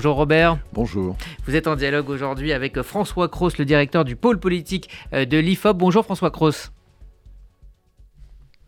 Bonjour Robert. Bonjour. Vous êtes en dialogue aujourd'hui avec François Cros, le directeur du pôle politique de l'IFOP. Bonjour François Cros.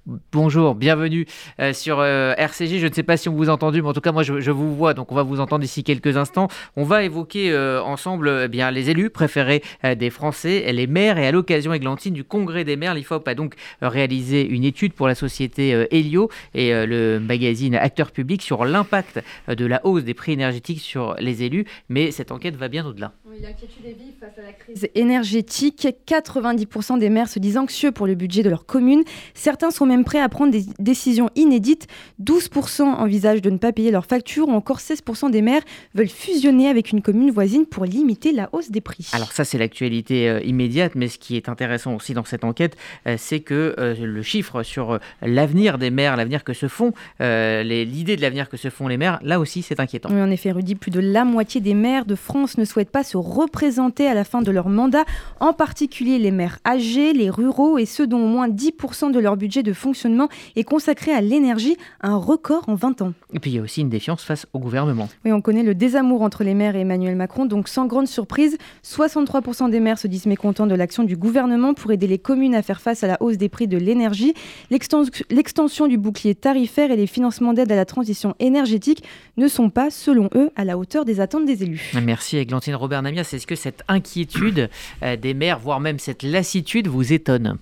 Bonjour, bienvenue euh, sur euh, RCJ. Je ne sais pas si on vous a entendu, mais en tout cas, moi, je, vous vois, donc on va vous entendre d'ici quelques instants. On va évoquer euh, ensemble eh bien, les élus préférés des Français, les maires, et à l'occasion, Églantine, du Congrès des maires, l'IFOP a donc réalisé une étude pour la société Helio et le magazine Acteurs Publics sur l'impact de la hausse des prix énergétiques sur les élus, mais cette enquête va bien au-delà. Oui, l'inquiétude est vive face à la crise énergétique. 90% des maires se disent anxieux pour le budget de leur commune. Certains sont même prêts à prendre des décisions inédites. 12% envisagent de ne pas payer leurs factures ou encore 16% des maires veulent fusionner avec une commune voisine pour limiter la hausse des prix. Alors ça c'est l'actualité euh, immédiate, mais ce qui est intéressant aussi dans cette enquête, euh, c'est que euh, le chiffre sur l'avenir des maires, l'avenir que se font, l'idée de l'avenir que se font les maires, là aussi c'est inquiétant. Oui, en effet, Rudy, plus de la moitié des maires de France ne souhaitent pas se représenter à la fin de leur mandat, en particulier les maires âgés, les ruraux et ceux dont au moins 10% de leur budget de fonctionnement est consacré à l'énergie, un record en 20 ans. Et puis il y a aussi une défiance face au gouvernement. Oui, on connaît le désamour entre les maires et Emmanuel Macron, donc sans grande surprise, 63% des maires se disent mécontents de l'action du gouvernement pour aider les communes à faire face à la hausse des prix de l'énergie. L'extension du bouclier tarifaire et les financements d'aide à la transition énergétique ne sont pas, selon eux, à la hauteur des attentes des élus. Merci Églantine Robert Namias. Est-ce que cette inquiétude euh, des maires, voire même cette lassitude, vous étonne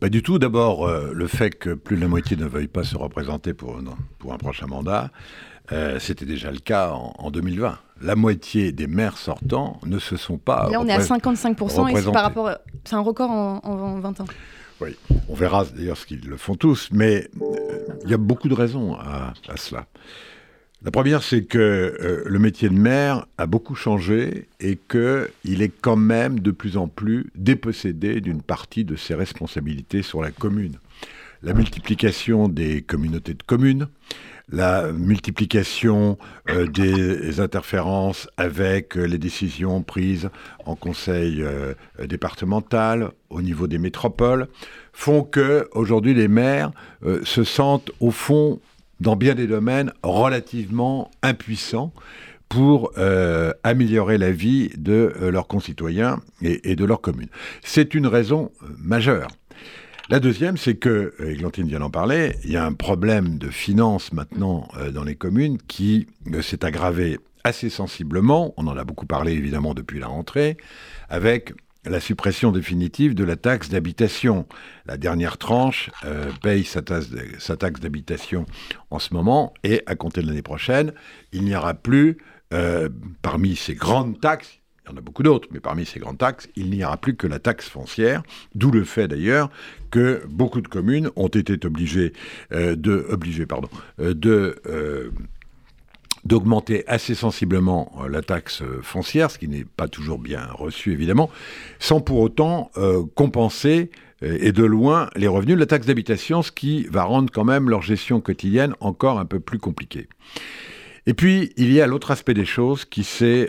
pas du tout. D'abord, euh, le fait que plus de la moitié ne veuille pas se représenter pour, pour un prochain mandat, euh, c'était déjà le cas en, 2020. La moitié des maires sortants ne se sont pas. là, on est à 55% et c'est par rapport. C'est un record en, 20 ans. Oui, on verra d'ailleurs ce qu'ils le font tous, mais euh, il y a beaucoup de raisons à, à cela. La première, c'est que euh, le métier de maire a beaucoup changé et qu'il est quand même de plus en plus dépossédé d'une partie de ses responsabilités sur la commune. La multiplication des communautés de communes, la multiplication euh, des interférences avec euh, les décisions prises en conseil départemental, au niveau des métropoles, font que aujourd'hui les maires se sentent au fond dans bien des domaines relativement impuissants pour euh, améliorer la vie de euh, leurs concitoyens et, de leurs communes. C'est une raison euh, majeure. La deuxième, c'est que, Glantine vient d'en parler, il y a un problème de finances maintenant dans les communes qui s'est aggravé assez sensiblement, on en a beaucoup parlé évidemment depuis la rentrée, avec la suppression définitive de la taxe d'habitation. La dernière tranche euh, paye sa, taxe d'habitation en ce moment et à compter de l'année prochaine, il n'y aura plus, euh, parmi ces grandes taxes, il y en a beaucoup d'autres, mais parmi ces grandes taxes, il n'y aura plus que la taxe foncière, d'où le fait d'ailleurs que beaucoup de communes ont été obligées euh, de, d'augmenter assez sensiblement euh, la taxe euh, foncière, ce qui n'est pas toujours bien reçu évidemment, sans pour autant euh, compenser et de loin les revenus de la taxe d'habitation, ce qui va rendre quand même leur gestion quotidienne encore un peu plus compliquée. Et puis, il y a l'autre aspect des choses qui s'est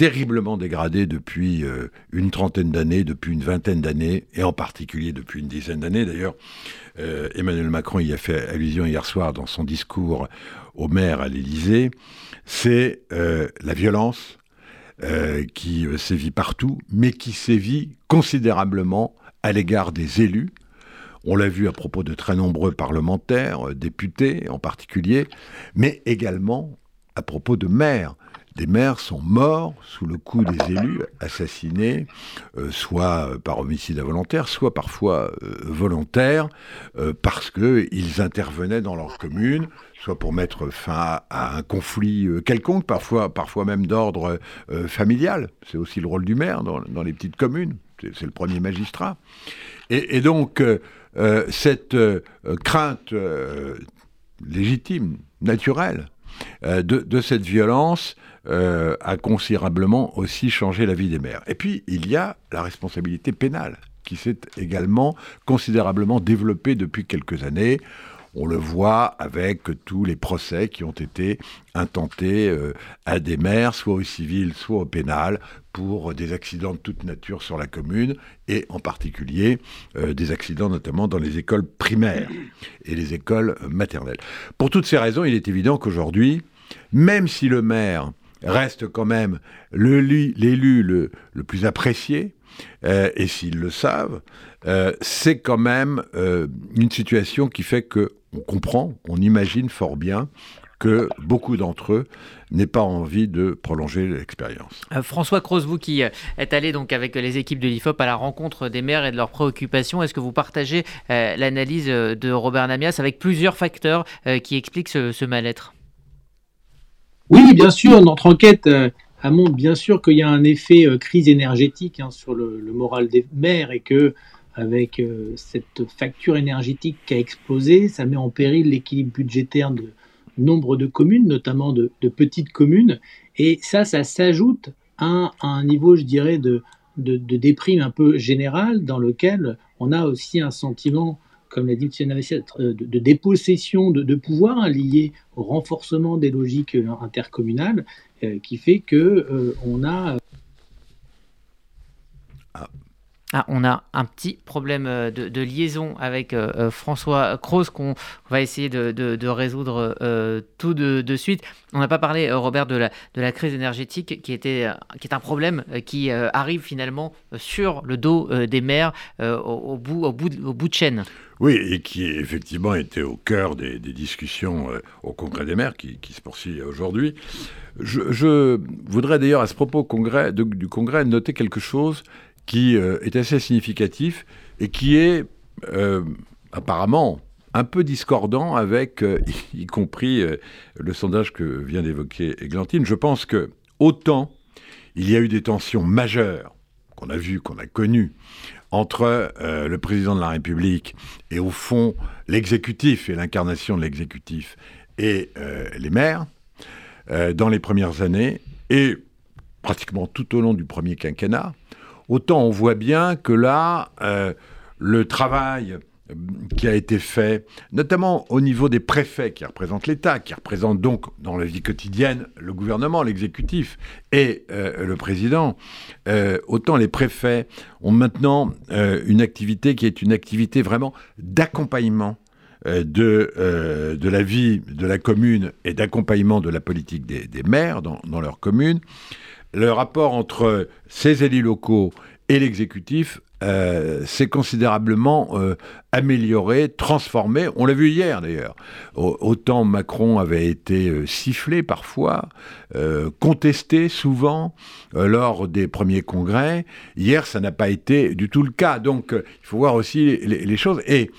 terriblement dégradé depuis une trentaine d'années, depuis une vingtaine d'années, et en particulier depuis une dizaine d'années. D'ailleurs, Emmanuel Macron y a fait allusion hier soir dans son discours au maire à l'Élysée, c'est euh, la violence euh, qui euh, sévit partout, mais qui sévit considérablement à l'égard des élus. On l'a vu à propos de très nombreux parlementaires, députés en particulier, mais également à propos de maires des maires sont morts sous le coup des élus, assassinés, euh, soit par homicide involontaire, soit parfois euh, volontaire, euh, parce qu'ils intervenaient dans leur commune, soit pour mettre fin à un conflit quelconque, parfois même d'ordre familial. C'est aussi le rôle du maire dans, les petites communes. C'est le premier magistrat. Et, donc, cette crainte légitime, naturelle, de, cette violence euh, a considérablement aussi changé la vie des maires. Et puis, il y a la responsabilité pénale qui s'est également considérablement développée depuis quelques années. On le voit avec tous les procès qui ont été intentés euh, à des maires, soit au civil, soit au pénal, pour des accidents de toute nature sur la commune, et en particulier euh, des accidents notamment dans les écoles primaires et les écoles maternelles. Pour toutes ces raisons, il est évident qu'aujourd'hui, même si le maire reste quand même l'élu le, le, plus apprécié, euh, et s'ils le savent, euh, c'est quand même euh, une situation qui fait que on comprend, on imagine fort bien que beaucoup d'entre eux n'aient pas envie de prolonger l'expérience. François Croze, vous qui êtes allé donc avec les équipes de l'IFOP à la rencontre des maires et de leurs préoccupations, est-ce que vous partagez l'analyse de Robert Namias avec plusieurs facteurs qui expliquent ce, mal-être? Oui, bien sûr, notre enquête montre bien sûr qu'il y a un effet crise énergétique hein, sur le, moral des maires et que avec euh, cette facture énergétique qui a explosé, ça met en péril l'équilibre budgétaire de nombre de communes, notamment de, petites communes, et ça, ça s'ajoute à, un niveau, je dirais, de, de, déprime un peu générale dans lequel on a aussi un sentiment, comme l'a dit M. de, de dépossession de, pouvoir hein, lié au renforcement des logiques euh, intercommunales, euh, qui fait que on a ah, on a un petit problème euh, de, liaison avec euh, euh, François Cross qu'on va essayer de, résoudre tout de, suite. On n'a pas parlé, Robert, de la, crise énergétique qui, était, qui est un problème qui arrive finalement sur le dos des maires au, bout, au, bout, de chaîne. Oui, et qui effectivement était au cœur des, discussions au Congrès des maires qui, se poursuit aujourd'hui. Je, voudrais d'ailleurs à ce propos du Congrès noter quelque chose qui euh, est assez significatif et qui est euh, apparemment un peu discordant avec, euh, y, compris le sondage que vient d'évoquer Églantine. Je pense que autant il y a eu des tensions majeures qu'on a vues, qu'on a connues, entre le président de la République et au fond l'exécutif et l'incarnation de l'exécutif et les maires dans les premières années et pratiquement tout au long du premier quinquennat, autant on voit bien que là, euh, le travail euh, qui a été fait, notamment au niveau des préfets qui représentent l'État, qui représentent donc dans la vie quotidienne le gouvernement, l'exécutif et euh, le président, autant les préfets ont maintenant une activité qui est une activité vraiment d'accompagnement de, la vie de la commune et d'accompagnement de la politique des, maires dans leur commune le rapport entre ces élus locaux et l'exécutif euh, s'est considérablement euh, amélioré, transformé. On l'a vu hier d'ailleurs. Autant Macron avait été euh, sifflé parfois, contesté souvent lors des premiers congrès. Hier, ça n'a pas été du tout le cas. Donc, il faut voir aussi les, les choses. Et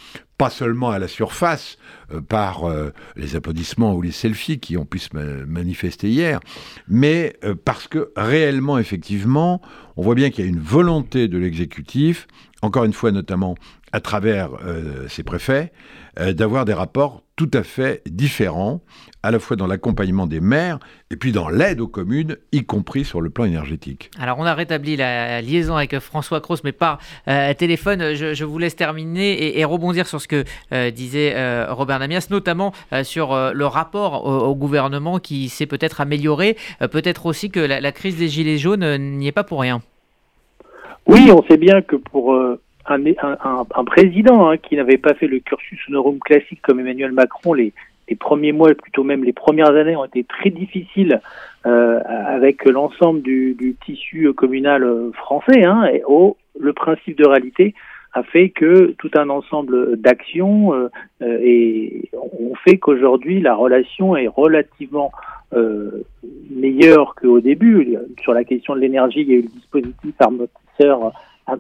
pas seulement à la surface euh, par euh, les applaudissements ou les selfies qui ont pu se manifester hier, mais euh, parce que réellement, effectivement, on voit bien qu'il y a une volonté de l'exécutif, encore une fois notamment à travers ses préfets, d'avoir des rapports tout à fait différents, à la fois dans l'accompagnement des maires et puis dans l'aide aux communes, y compris sur le plan énergétique. Alors on a rétabli la liaison avec François Cross, mais par euh, téléphone. Je, vous laisse terminer et, rebondir sur ce que euh, disait euh, Robert Namias, notamment sur le rapport au, gouvernement qui s'est peut-être amélioré, peut-être aussi que la, crise des Gilets jaunes n'y est pas pour rien. Oui, on sait bien que pour un, président hein, qui n'avait pas fait le cursus honorum classique comme Emmanuel Macron, les, premiers mois, plutôt même les premières années ont été très difficiles euh, avec l'ensemble du, tissu communal français. Hein, et oh, le principe de réalité a fait que tout un ensemble d'actions euh, ont fait qu'aujourd'hui la relation est relativement euh, meilleure qu'au début. Sur la question de l'énergie, il y a eu le dispositif amortisseur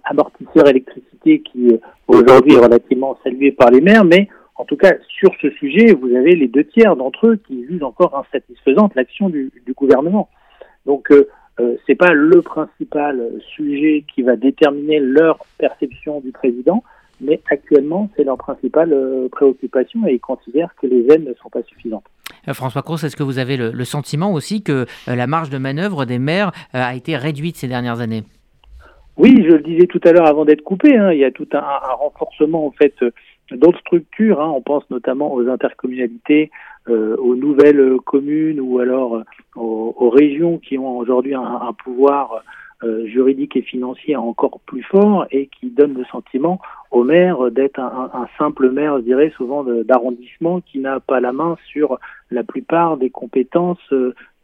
amortisseur électricité qui euh, aujourd'hui est relativement salué par les maires, mais en tout cas sur ce sujet, vous avez les deux tiers d'entre eux qui jugent encore insatisfaisante l'action du, gouvernement. Donc euh, euh, c'est pas le principal sujet qui va déterminer leur perception du président, mais actuellement c'est leur principale préoccupation et ils considèrent que les aides ne sont pas suffisantes. François Cross, est-ce que vous avez le, sentiment aussi que la marge de manœuvre des maires a été réduite ces dernières années? Oui, je le disais tout à l'heure avant d'être coupé, hein, il y a tout un, renforcement en fait d'autres structures. Hein, on pense notamment aux intercommunalités, euh, aux nouvelles communes ou alors euh, aux, régions qui ont aujourd'hui un, pouvoir euh, juridique et financier encore plus fort et qui donnent le sentiment au maire d'être un, un, simple maire, je dirais souvent d'arrondissement qui n'a pas la main sur la plupart des compétences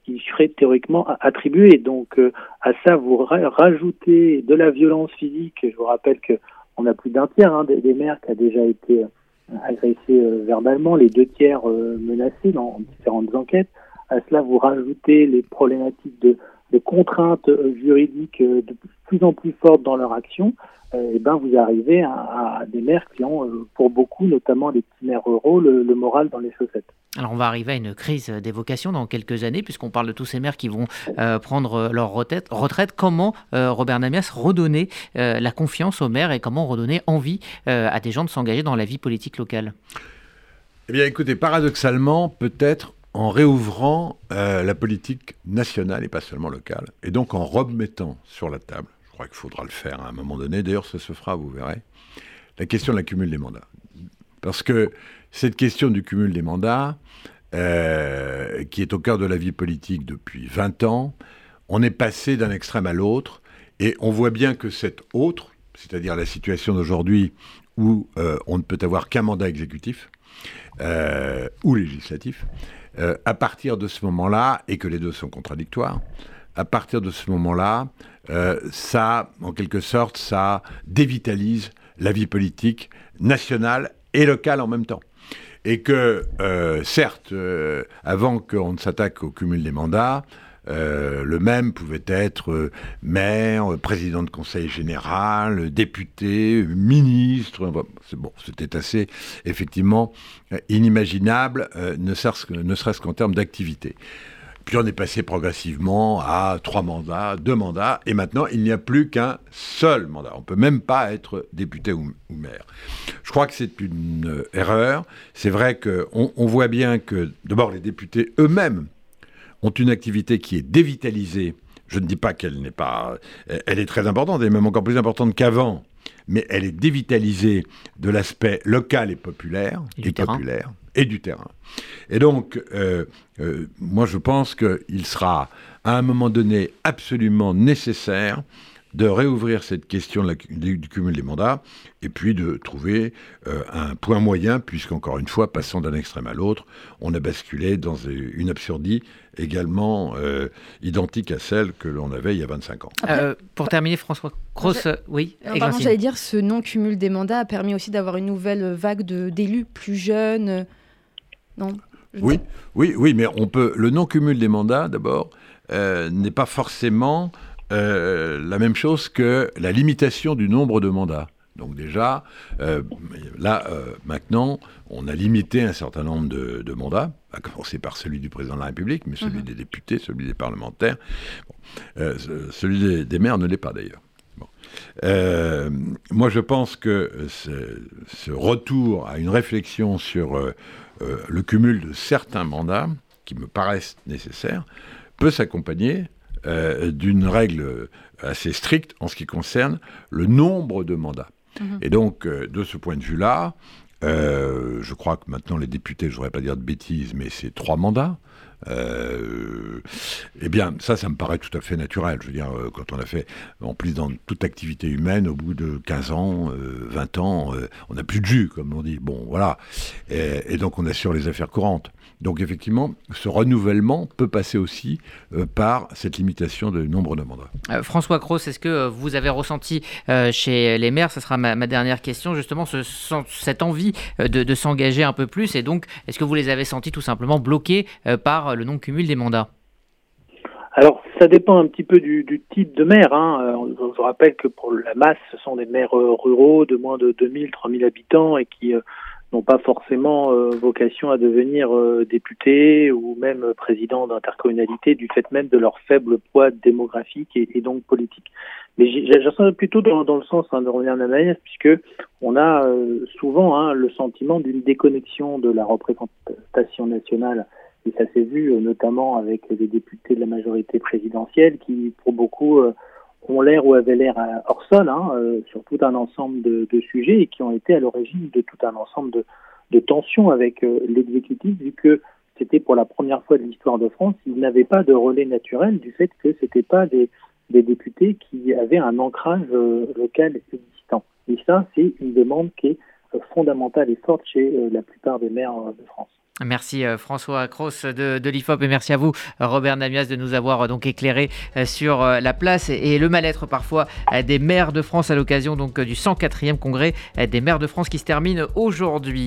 qui serait théoriquement attribué. Donc à ça, vous rajoutez de la violence physique. Je vous rappelle que on a plus d'un tiers hein, des, maires qui a déjà été agressé verbalement, les deux tiers menacés dans différentes enquêtes. À cela, vous rajoutez les problématiques de, de contraintes juridiques de plus en plus fortes dans leur action. Euh, eh ben vous arrivez à, des maires qui ont, euh, pour beaucoup, notamment les petits maires ruraux, le, moral dans les chaussettes. Alors on va arriver à une crise des vocations dans quelques années, puisqu'on parle de tous ces maires qui vont euh, prendre leur retraite. retraite. Comment, Robert Namias, redonner la confiance aux maires et comment redonner envie à des gens de s'engager dans la vie politique locale? Eh bien écoutez, paradoxalement, peut-être en réouvrant la politique nationale et pas seulement locale, et donc en remettant sur la table je crois qu'il faudra le faire à un moment donné. D'ailleurs, ça se fera, vous verrez. La question de la cumul des mandats. Parce que cette question du cumul des mandats, euh, qui est au cœur de la vie politique depuis 20 ans, on est passé d'un extrême à l'autre, et on voit bien que cet autre, c'est-à-dire la situation d'aujourd'hui où euh, on ne peut avoir qu'un mandat exécutif euh, ou législatif, à partir de ce moment-là, et que les deux sont contradictoires, à partir de ce moment-là, euh, ça, en quelque sorte, ça dévitalise la vie politique nationale et locale en même temps. Et que, euh, certes, euh, avant qu'on ne s'attaque au cumul des mandats, le même pouvait être maire, président de conseil général, député, ministre. Bon, c'était assez, effectivement, inimaginable, ne serait-ce qu'en termes d'activité. Puis on est passé progressivement à trois mandats, deux mandats, et maintenant il n'y a plus qu'un seul mandat. On ne peut même pas être député ou, maire. Je crois que c'est une euh, erreur. C'est vrai qu'on on voit bien que d'abord les députés eux-mêmes ont une activité qui est dévitalisée. Je ne dis pas qu'elle n'est pas... Elle est très importante, elle est même encore plus importante qu'avant mais elle est dévitalisée de l'aspect local et populaire, et, populaire, et du terrain. Et donc, euh, euh, moi je pense qu'il sera à un moment donné absolument nécessaire de réouvrir cette question du, cumul des mandats et puis de trouver euh, un point moyen, puisqu'encore une fois, passant d'un extrême à l'autre, on a basculé dans une absurdie également euh, identique à celle que l'on avait il y a 25 ans. Euh, pour terminer, François Cross, oui. Pardon, j'allais dire, ce non-cumul des mandats a permis aussi d'avoir une nouvelle vague d'élus plus jeunes. Non? Oui, oui, oui, mais on peut. Le non-cumul des mandats, d'abord, n'est pas forcément euh, la même chose que la limitation du nombre de mandats. Donc déjà, euh, là, euh, maintenant, on a limité un certain nombre de, mandats, à commencer par celui du président de la République, mais celui mhm. des députés, celui des parlementaires. celui des, maires ne l'est pas d'ailleurs. moi, je pense que ce, retour à une réflexion sur le cumul de certains mandats, qui me paraissent nécessaires, peut s'accompagner euh, d'une règle assez stricte en ce qui concerne le nombre de mandats. Mhm. Et donc, euh, de ce point de vue-là, euh, je crois que maintenant les députés, je ne voudrais pas dire de bêtises, mais c'est trois mandats. eh bien, ça, ça me paraît tout à fait naturel. Je veux dire, quand on a fait, en plus dans toute activité humaine, au bout de 15 ans, 20 ans, on n'a plus de jus, comme on dit. Bon, voilà. Et, et donc, on assure les affaires courantes. Donc effectivement, ce renouvellement peut passer aussi euh, par cette limitation de nombre de mandats. Euh, François Cross, est-ce que euh, vous avez ressenti chez les maires, ce sera ma, dernière question, justement, ce, cette envie de, s'engager un peu plus Et donc, est-ce que vous les avez sentis tout simplement bloqués par le non-cumul des mandats? Alors, ça dépend un petit peu du, type de maire. Hein. Je rappelle que pour la masse, ce sont des maires ruraux de moins de 2000, 3000 habitants et qui n'ont pas forcément euh, vocation à devenir euh, députés ou même président d'intercommunalité du fait même de leur faible poids démographique et, donc politique. Mais j'en plutôt dans, dans, le sens hein, de revenir à Anaïs, puisque on a euh, souvent hein, le sentiment d'une déconnexion de la représentation nationale et ça s'est vu notamment avec les députés de la majorité présidentielle qui, pour beaucoup, ont l'air ou avaient l'air hors sol hein, euh, sur tout un ensemble de, sujets et qui ont été à l'origine de tout un ensemble de, tensions avec euh, l'exécutif, vu que c'était pour la première fois de l'histoire de France, ils n'avaient pas de relais naturel du fait que c'était pas des, des, députés qui avaient un ancrage euh, local existant. Et ça, c'est une demande qui est fondamentale et forte chez la plupart des maires de France. Merci François Cross de, de l'IFOP et merci à vous Robert Namias de nous avoir donc éclairé sur la place et le mal-être parfois des maires de France à l'occasion donc du 104e congrès des maires de France qui se termine aujourd'hui.